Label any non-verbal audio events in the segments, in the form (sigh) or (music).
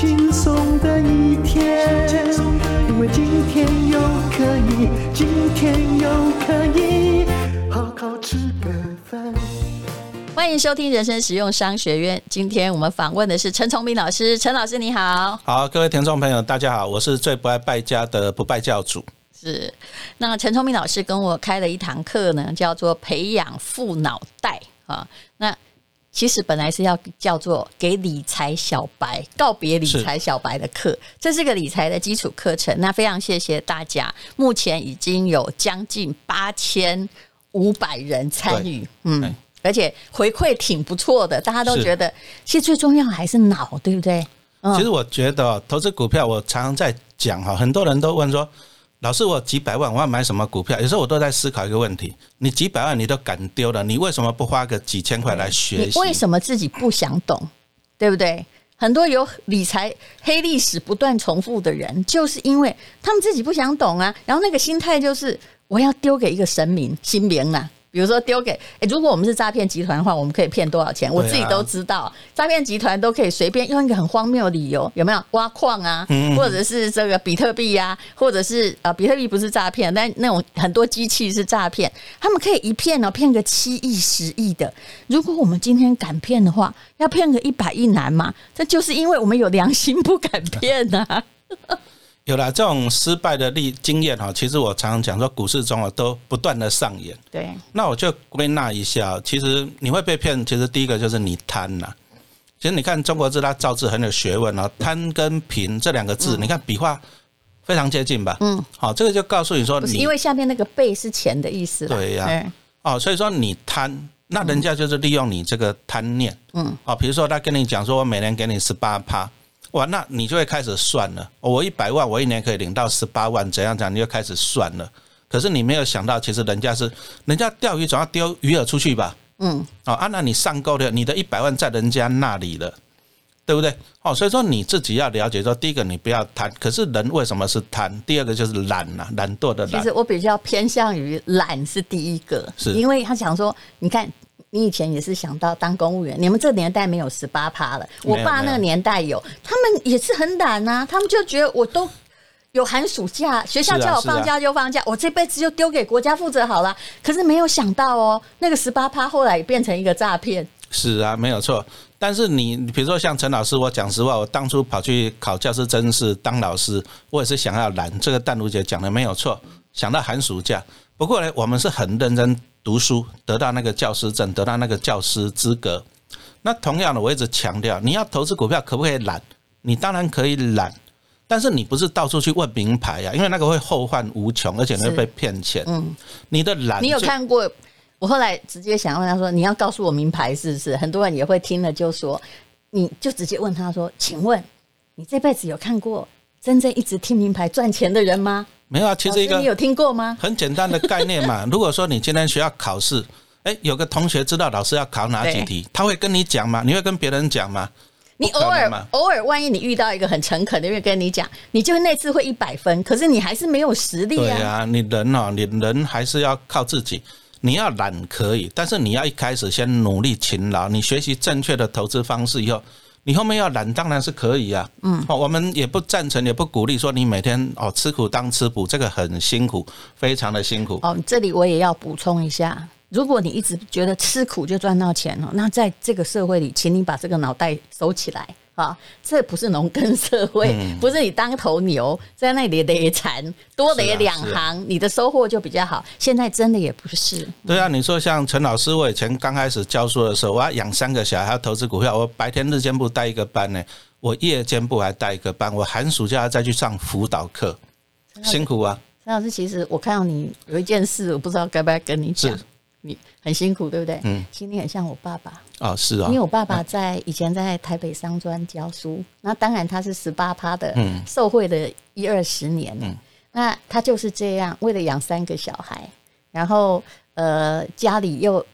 轻松的一天，因为今天又可以，今天又可以好好吃个饭。欢迎收听人生实用商学院。今天我们访问的是陈崇明老师，陈老师你好。好，各位听众朋友，大家好，我是最不爱败家的不败教主。是，那陈崇明老师跟我开了一堂课呢，叫做培养富脑袋啊。那其实本来是要叫做给理财小白告别理财小白的课，这是个理财的基础课程。那非常谢谢大家，目前已经有将近八千五百人参与，嗯，而且回馈挺不错的，大家都觉得，其实最重要还是脑，对不对？嗯，其实我觉得投资股票，我常常在讲哈，很多人都问说。老师，我几百万，我要买什么股票？有时候我都在思考一个问题：你几百万你都敢丢了，你为什么不花个几千块来学习？你为什么自己不想懂？对不对？很多有理财黑历史不断重复的人，就是因为他们自己不想懂啊。然后那个心态就是我要丢给一个神明，心明啊。比如说丢给诶，如果我们是诈骗集团的话，我们可以骗多少钱？我自己都知道，诈骗集团都可以随便用一个很荒谬的理由，有没有挖矿啊，或者是这个比特币呀，或者是呃，比特币不是诈骗，但那种很多机器是诈骗，他们可以一骗呢骗个七亿、十亿的。如果我们今天敢骗的话，要骗个一百亿难吗？这就是因为我们有良心，不敢骗呐、啊。有了这种失败的历经验哈，其实我常常讲说，股市中啊都不断的上演。对，那我就归纳一下，其实你会被骗，其实第一个就是你贪呐。其实你看中国字，它造字很有学问啊，贪跟贫这两个字，你看笔画非常接近吧？嗯，好，这个就告诉你说，你因为下面那个贝是钱的意思。对呀，哦，所以说你贪，那人家就是利用你这个贪念。嗯，好，比如说他跟你讲说，我每年给你十八趴。哇，那你就会开始算了。我一百万，我一年可以领到十八万，怎样讲？你就开始算了。可是你没有想到，其实人家是人家钓鱼总要丢鱼饵出去吧？嗯，哦，啊，那你上钩的，你的一百万在人家那里了，对不对？哦，所以说你自己要了解说，第一个你不要贪。可是人为什么是贪？第二个就是懒呐，懒惰的懒。其实我比较偏向于懒是第一个，是因为他想说，你看。你以前也是想到当公务员，你们这年代没有十八趴了。我爸那个年代有，他们也是很懒啊，他们就觉得我都有寒暑假，学校叫我放假就放假，我这辈子就丢给国家负责好了。可是没有想到哦，那个十八趴后来变成一个诈骗。是啊，没有错。但是你比如说像陈老师，我讲实话，我当初跑去考教师真是当老师，我也是想要懒。这个淡如姐讲的没有错，想到寒暑假。不过呢，我们是很认真。读书得到那个教师证，得到那个教师资格。那同样的，我一直强调，你要投资股票可不可以懒？你当然可以懒，但是你不是到处去问名牌呀，因为那个会后患无穷，而且你会被骗钱。嗯，你的懒，你有看过？我后来直接想问他说：“你要告诉我名牌是不是？”很多人也会听了就说：“你就直接问他说，请问你这辈子有看过真正一直听名牌赚钱的人吗？”没有啊，其实一个你有听过吗？很简单的概念嘛。(laughs) 如果说你今天学校考试，哎，有个同学知道老师要考哪几题，他会跟你讲吗？你会跟别人讲吗？你偶尔偶尔，万一你遇到一个很诚恳的，会跟你讲，你就那次会一百分，可是你还是没有实力啊。对啊，你人哦，你人还是要靠自己。你要懒可以，但是你要一开始先努力勤劳，你学习正确的投资方式以后。你后面要懒当然是可以啊，嗯，我们也不赞成，也不鼓励说你每天哦吃苦当吃补，这个很辛苦，非常的辛苦。哦，这里我也要补充一下，如果你一直觉得吃苦就赚到钱了，那在这个社会里，请你把这个脑袋收起来。啊，这不是农耕社会，(laughs) 不是你当头牛在那里累残，多累两行，你的收获就比较好。现在真的也不是。对啊，你说像陈老师，我以前刚开始教书的时候，我要养三个小孩，还要投资股票，我白天日间部带一个班呢，我夜间部还带一个班，我寒暑假再去上辅导课，辛苦啊。陈老师，其实我看到你有一件事，我不知道该不该跟你讲。你很辛苦，对不对？嗯，其实你很像我爸爸啊，是啊、哦，因为我爸爸在以前在台北商专教书，那当然他是十八趴的嗯。受贿的一二十年，嗯，那他就是这样，为了养三个小孩，然后呃家里又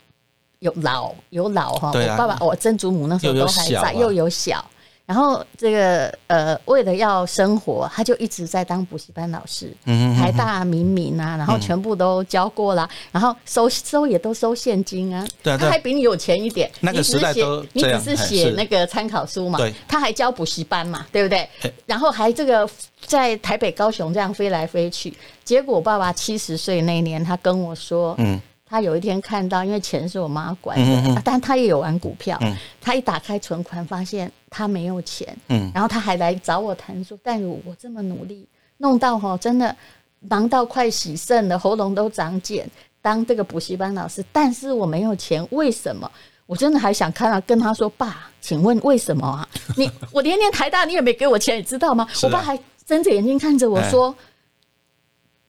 有老有老哈，我爸爸我曾祖母那时候都还在，又有小。然后这个呃，为了要生活，他就一直在当补习班老师，台大、明明啊，然后全部都教过了，然后收收也都收现金啊。对，他还比你有钱一点。那个时代都你只是写那个参考书嘛，他还教补习班嘛，对不对？然后还这个在台北、高雄这样飞来飞去。结果爸爸七十岁那年，他跟我说，嗯。他有一天看到，因为钱是我妈管的，嗯嗯嗯，但他也有玩股票。嗯、他一打开存款，发现他没有钱。嗯、然后他还来找我谈说：“但如，我这么努力，弄到哈，真的忙到快洗肾了，喉咙都长茧，当这个补习班老师，但是我没有钱，为什么？我真的还想看到跟他说，爸，请问为什么啊？(laughs) 你我连年台大你也没给我钱，你知道吗？啊、我爸还睁着眼睛看着我说：‘哎、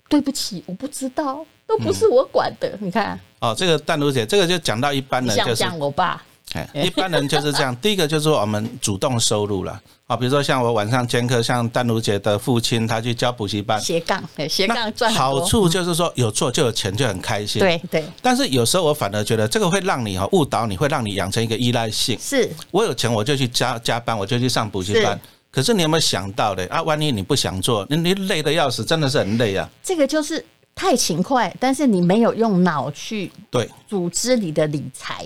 对不起，我不知道。’都不是我管的，嗯、你看。哦，这个淡如姐，这个就讲到一般人，就是像我爸。哎，一般人就是这样。(laughs) 第一个就是说我们主动收入了啊，比如说像我晚上兼课，像丹如姐的父亲，他去教补习班，斜杠，斜杠赚。好处就是说有做就有钱，就很开心。对对。但是有时候我反而觉得这个会让你哈误导你，会让你养成一个依赖性。是。我有钱我就去加加班，我就去上补习班。可是你有没有想到的啊？万一你不想做，你你累得要死，真的是很累啊。这个就是。太勤快，但是你没有用脑去对。组织你的理财，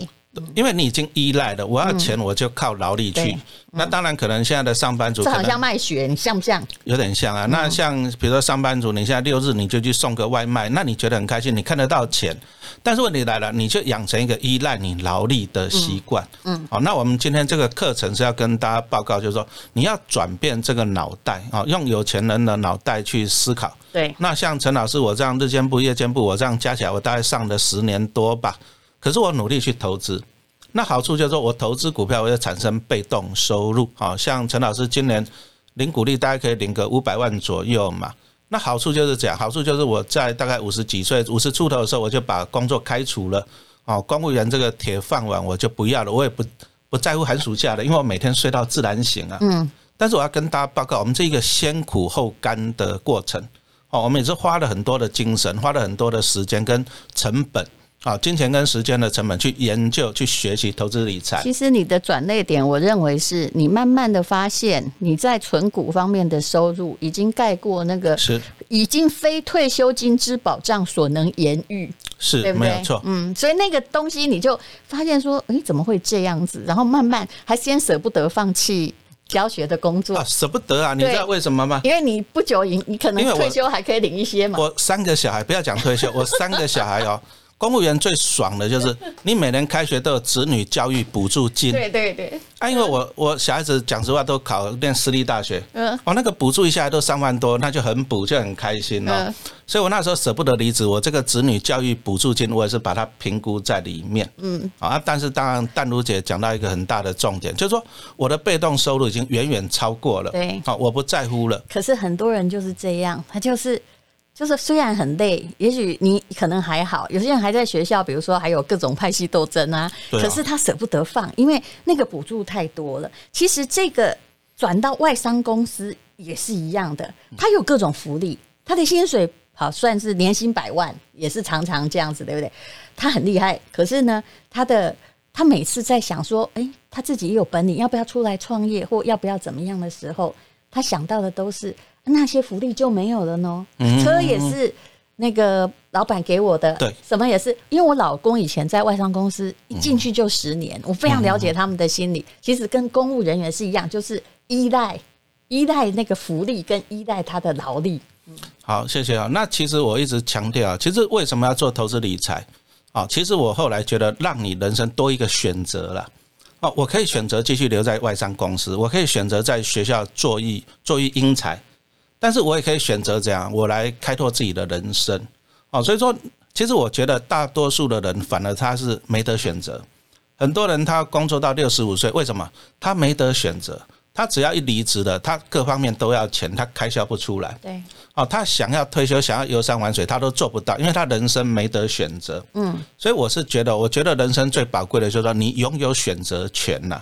因为你已经依赖了。我要钱，我就靠劳力去。嗯、那当然，可能现在的上班族，这好像卖血，你像不像？有点像啊。那像比如说上班族，你现在六日你就去送个外卖，那你觉得很开心，你看得到钱。但是问题来了，你就养成一个依赖你劳力的习惯。嗯，好，那我们今天这个课程是要跟大家报告，就是说你要转变这个脑袋啊，用有钱人的脑袋去思考。对，那像陈老师我这样日间部、夜间部，我这样加起来，我大概上了十年多吧。可是我努力去投资，那好处就是说我投资股票，我就产生被动收入。好像陈老师今年领股利，大概可以领个五百万左右嘛。那好处就是这样，好处就是我在大概五十几岁、五十出头的时候，我就把工作开除了。哦，公务员这个铁饭碗我就不要了，我也不不在乎寒暑假了，因为我每天睡到自然醒啊。嗯。但是我要跟大家报告，我们这一个先苦后甘的过程。哦，我们也是花了很多的精神，花了很多的时间跟成本。啊，金钱跟时间的成本去研究、去学习投资理财。其实你的转捩点，我认为是你慢慢的发现，你在存股方面的收入已经盖过那个，是已经非退休金之保障所能言喻，是，对不对？没有错。嗯，所以那个东西你就发现说，诶，怎么会这样子？然后慢慢还先舍不得放弃教学的工作，啊，舍不得啊！你知道为什么吗？因为你不久你你可能退休还可以领一些嘛。我三个小孩，不要讲退休，我三个小孩哦。公务员最爽的就是 (laughs) 你每年开学都有子女教育补助金。对对对。啊，因为我我小孩子讲实话都考念私立大学，嗯，哦，那个补助一下来都三万多，那就很补，就很开心哦。所以我那时候舍不得离职，我这个子女教育补助金我也是把它评估在里面，嗯，啊，但是当然淡如姐讲到一个很大的重点，就是说我的被动收入已经远远超过了，对，好，我不在乎了。可是很多人就是这样，他就是。就是虽然很累，也许你可能还好，有些人还在学校，比如说还有各种派系斗争啊。可是他舍不得放，因为那个补助太多了。其实这个转到外商公司也是一样的，他有各种福利，他的薪水好算是年薪百万，也是常常这样子，对不对？他很厉害，可是呢，他的他每次在想说，哎，他自己也有本领，要不要出来创业，或要不要怎么样的时候，他想到的都是。那些福利就没有了呢？车也是那个老板给我的，对，什么也是。因为我老公以前在外商公司一进去就十年，我非常了解他们的心理。其实跟公务人员是一样，就是依赖依赖那个福利，跟依赖他的劳力。好，谢谢啊。那其实我一直强调，其实为什么要做投资理财？啊，其实我后来觉得，让你人生多一个选择了。哦，我可以选择继续留在外商公司，我可以选择在学校做一做一英才。但是我也可以选择这样，我来开拓自己的人生，哦，所以说，其实我觉得大多数的人反而他是没得选择。很多人他工作到六十五岁，为什么？他没得选择，他只要一离职了，他各方面都要钱，他开销不出来。对，哦，他想要退休，想要游山玩水，他都做不到，因为他人生没得选择。嗯，所以我是觉得，我觉得人生最宝贵的就是说，你拥有选择权呐。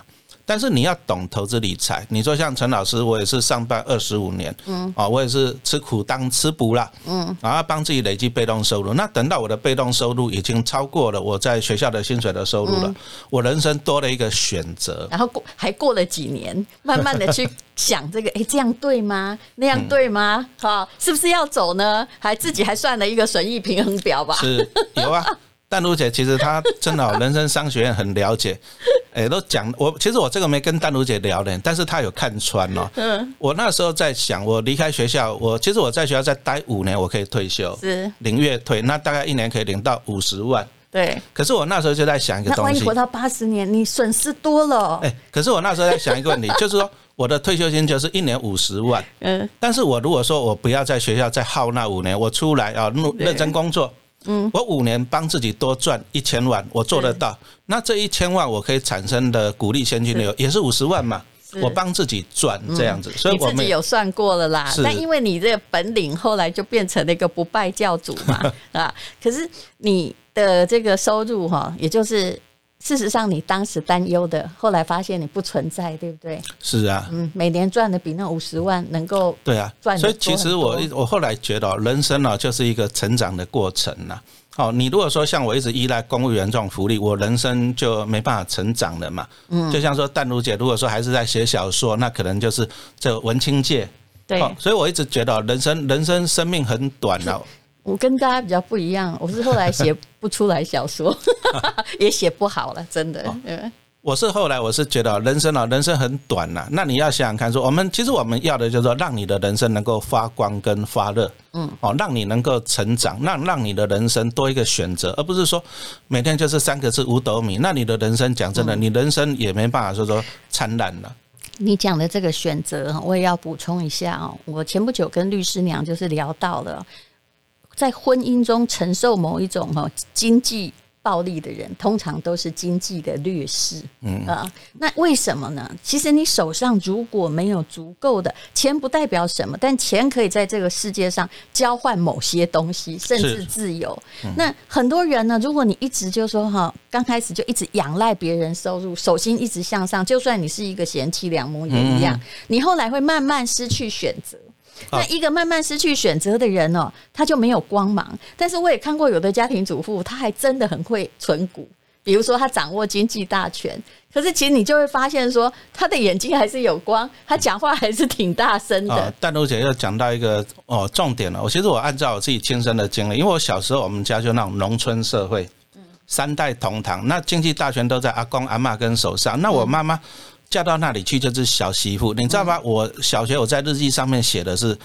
但是你要懂投资理财。你说像陈老师，我也是上班二十五年，嗯，啊，我也是吃苦当吃补了，嗯，然后帮自己累积被动收入。那等到我的被动收入已经超过了我在学校的薪水的收入了，我人生多了一个选择。然后过还过了几年，慢慢的去想这个，哎，这样对吗？那样对吗？好，是不是要走呢？还自己还算了一个损益平衡表吧？是，有啊。(laughs) 淡如姐其实她真的人生商学院很了解，(laughs) 哎，都讲我其实我这个没跟丹如姐聊呢，但是她有看穿哦。嗯，我那时候在想，我离开学校，我其实我在学校再待五年，我可以退休，是领月退，那大概一年可以领到五十万。对，可是我那时候就在想一个东西，那万一活到八十年，你损失多了。哎，可是我那时候在想一个问题，就是说我的退休金就是一年五十万，(laughs) 嗯，但是我如果说我不要在学校再耗那五年，我出来啊，认真工作。嗯，我五年帮自己多赚一千万，我做得到。那这一千万我可以产生的股利现金流也是五十万嘛？我帮自己赚这样子，所以我自己有算过了啦。但因为你这个本领后来就变成了一个不败教主嘛，(laughs) 啊，可是你的这个收入哈，也就是。事实上，你当时担忧的，后来发现你不存在，对不对？是啊，嗯，每年赚的比那五十万能够对啊赚。所以其实我我后来觉得，人生呢就是一个成长的过程呐。哦，你如果说像我一直依赖公务员这种福利，我人生就没办法成长了嘛。嗯，就像说淡如姐，如果说还是在写小说，那可能就是这文青界。对，所以我一直觉得人生人生生命很短了。我跟大家比较不一样，我是后来写不出来小说，(laughs) 也写不好了，真的。我是后来我是觉得人生啊，人生很短呐。那你要想想看，说我们其实我们要的就是说，让你的人生能够发光跟发热，嗯，哦，让你能够成长，让让你的人生多一个选择，而不是说每天就是三个字五斗米。那你的人生讲真的，你人生也没办法说说灿烂了。你讲的这个选择，我也要补充一下哦。我前不久跟律师娘就是聊到了。在婚姻中承受某一种哈经济暴力的人，通常都是经济的劣势。嗯啊，那为什么呢？其实你手上如果没有足够的钱，不代表什么，但钱可以在这个世界上交换某些东西，甚至自由。那很多人呢，如果你一直就说哈，刚开始就一直仰赖别人收入，手心一直向上，就算你是一个贤妻良母也一样，你后来会慢慢失去选择。那一个慢慢失去选择的人哦，他就没有光芒。但是我也看过有的家庭主妇，他还真的很会存股，比如说他掌握经济大权。可是其实你就会发现说，他的眼睛还是有光，他讲话还是挺大声的。淡如姐又讲到一个哦重点了。我其实我按照我自己亲身的经历，因为我小时候我们家就那种农村社会，三代同堂，那经济大权都在阿公阿嬷跟手上。那我妈妈。嫁到那里去就是小媳妇，你知道吗？我小学我在日记上面写的是，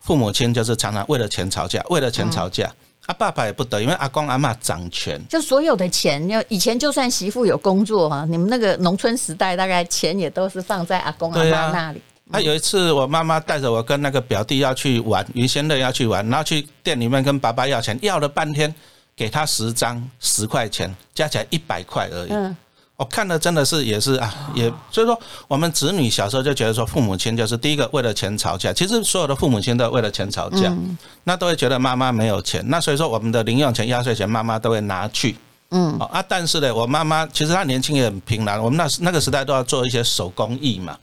父母亲就是常常为了钱吵架，为了钱吵架。啊，爸爸也不得，因为阿公阿嬷掌权，就所有的钱，要以前就算媳妇有工作哈，你们那个农村时代，大概钱也都是放在阿公阿妈那里。啊，有一次我妈妈带着我跟那个表弟要去玩，余先乐要去玩，然后去店里面跟爸爸要钱，要了半天，给他十张十块钱，加起来一百块而已。嗯。我看的真的是也是啊，也所以说我们子女小时候就觉得说父母亲就是第一个为了钱吵架，其实所有的父母亲都为了钱吵架，那都会觉得妈妈没有钱，那所以说我们的零用钱、压岁钱妈妈都会拿去，嗯。啊，但是呢，我妈妈其实她年轻也很拼啦，我们那那个时代都要做一些手工艺嘛，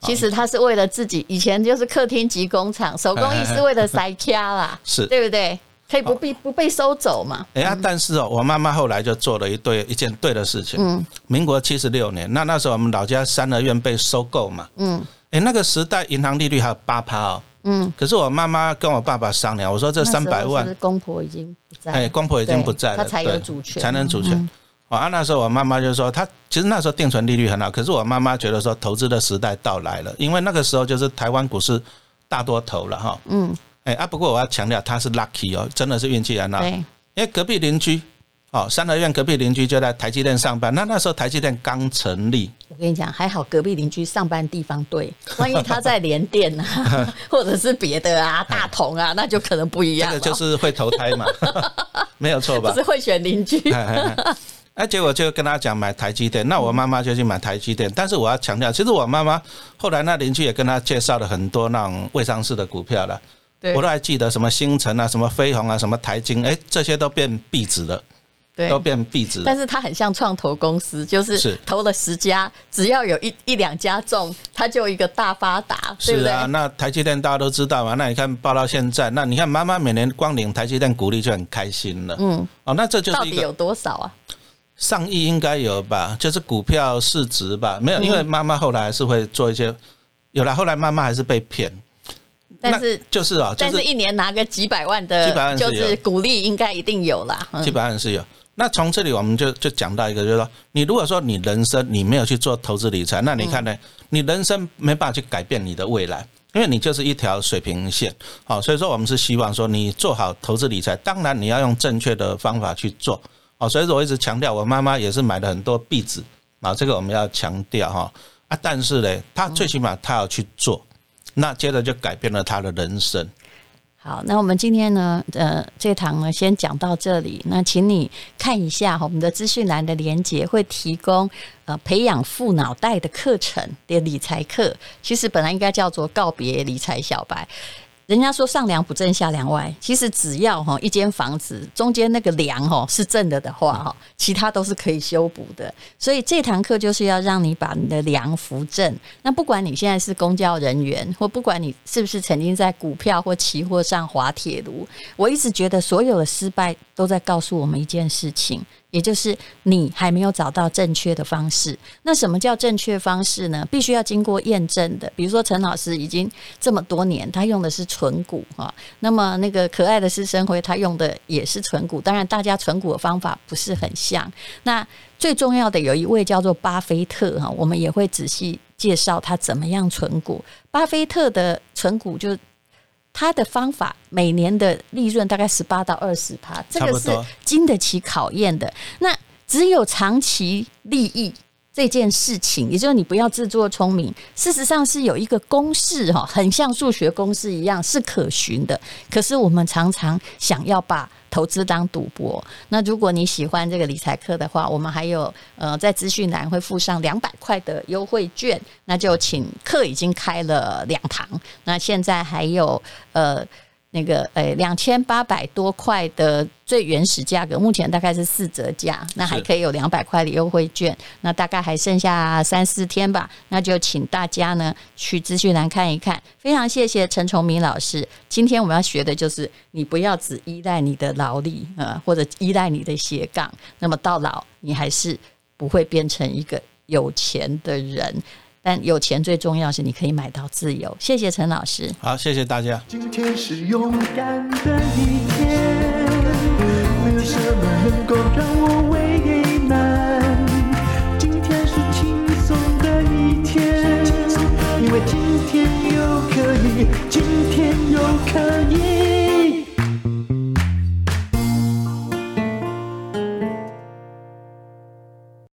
其实她是为了自己，以前就是客厅及工厂，手工艺是为了塞卡啦，(laughs) 是。对不对？可以不必不被收走嘛？哎呀，但是哦，我妈妈后来就做了一对一件对的事情。嗯，民国七十六年，那那时候我们老家三合院被收购嘛。嗯，哎，那个时代银行利率还有八趴哦。嗯，可是我妈妈跟我爸爸商量，我说这三百万，公婆已经不在，哎，公婆已经不在了，他才有主权，才能主权。啊，那时候我妈妈就说，她其实那时候定存利率很好，可是我妈妈觉得说投资的时代到来了，因为那个时候就是台湾股市大多头了哈。嗯。哎啊！不过我要强调，他是 lucky 哦，真的是运气很好。对，因为隔壁邻居哦，三合院隔壁邻居就在台积电上班。那那时候台积电刚成立。我跟你讲，还好隔壁邻居上班地方对，万一他在联电啊，(laughs) 或者是别的啊，大同啊，那就可能不一样。这个就是会投胎嘛，(laughs) 没有错吧？只是会选邻居。哎，结果就跟他讲买台积电，那我妈妈就去买台积电。但是我要强调，其实我妈妈后来那邻居也跟他介绍了很多那种未上市的股票了。对，我都还记得什么星辰啊，什么飞鸿啊，什么台晶，哎，这些都变壁纸了。对，都变壁纸。但是它很像创投公司，就是投了十家，只要有一一两家中，它就一个大发达，对不对？是啊，那台积电大家都知道嘛。那你看报到现在，那你看妈妈每年光领台积电股利就很开心了。嗯，哦，那这就是到底有多少啊？上亿应该有吧，就是股票市值吧，没有，因为妈妈后来还是会做一些，有了，后来妈妈还是被骗，但是就是啊，但是一年拿个几百万的，几百万就是鼓励应该一定有啦，几百万是有。那从这里我们就就讲到一个，就是说，你如果说你人生你没有去做投资理财，那你看呢，你人生没办法去改变你的未来，因为你就是一条水平线，好，所以说我们是希望说你做好投资理财，当然你要用正确的方法去做。哦，所以说我一直强调，我妈妈也是买了很多壁纸啊，这个我们要强调哈啊。但是呢，她最起码她要去做，那接着就改变了他的人生。好，那我们今天呢，呃，这堂呢先讲到这里。那请你看一下我们的资讯栏的连接会提供呃培养富脑袋的课程的理财课，其实本来应该叫做告别理财小白。人家说上梁不正下梁歪，其实只要哈一间房子中间那个梁哈是正的的话哈，其他都是可以修补的。所以这堂课就是要让你把你的梁扶正。那不管你现在是公教人员，或不管你是不是曾经在股票或期货上滑铁卢，我一直觉得所有的失败都在告诉我们一件事情。也就是你还没有找到正确的方式。那什么叫正确方式呢？必须要经过验证的。比如说陈老师已经这么多年，他用的是存股哈。那么那个可爱的施生辉，他用的也是存股。当然，大家存股的方法不是很像。那最重要的有一位叫做巴菲特哈，我们也会仔细介绍他怎么样存股。巴菲特的存股就。他的方法每年的利润大概十八到二十趴，这个是经得起考验的。那只有长期利益这件事情，也就是你不要自作聪明，事实上是有一个公式哈，很像数学公式一样是可循的。可是我们常常想要把投资当赌博，那如果你喜欢这个理财课的话，我们还有呃在资讯栏会附上两百块的优惠券，那就请课已经开了两堂，那现在还有呃。那个呃，两千八百多块的最原始价格，目前大概是四折价，那还可以有两百块的优惠券，那大概还剩下三四天吧，那就请大家呢去资讯栏看一看。非常谢谢陈崇明老师，今天我们要学的就是你不要只依赖你的劳力啊，或者依赖你的斜杠，那么到老你还是不会变成一个有钱的人。但有钱最重要是你可以买到自由。谢谢陈老师。好，谢谢大家。今天是勇敢的一天，没有什么能够让我为难。今天是轻松的一天，因为今天又可以，今天又可以。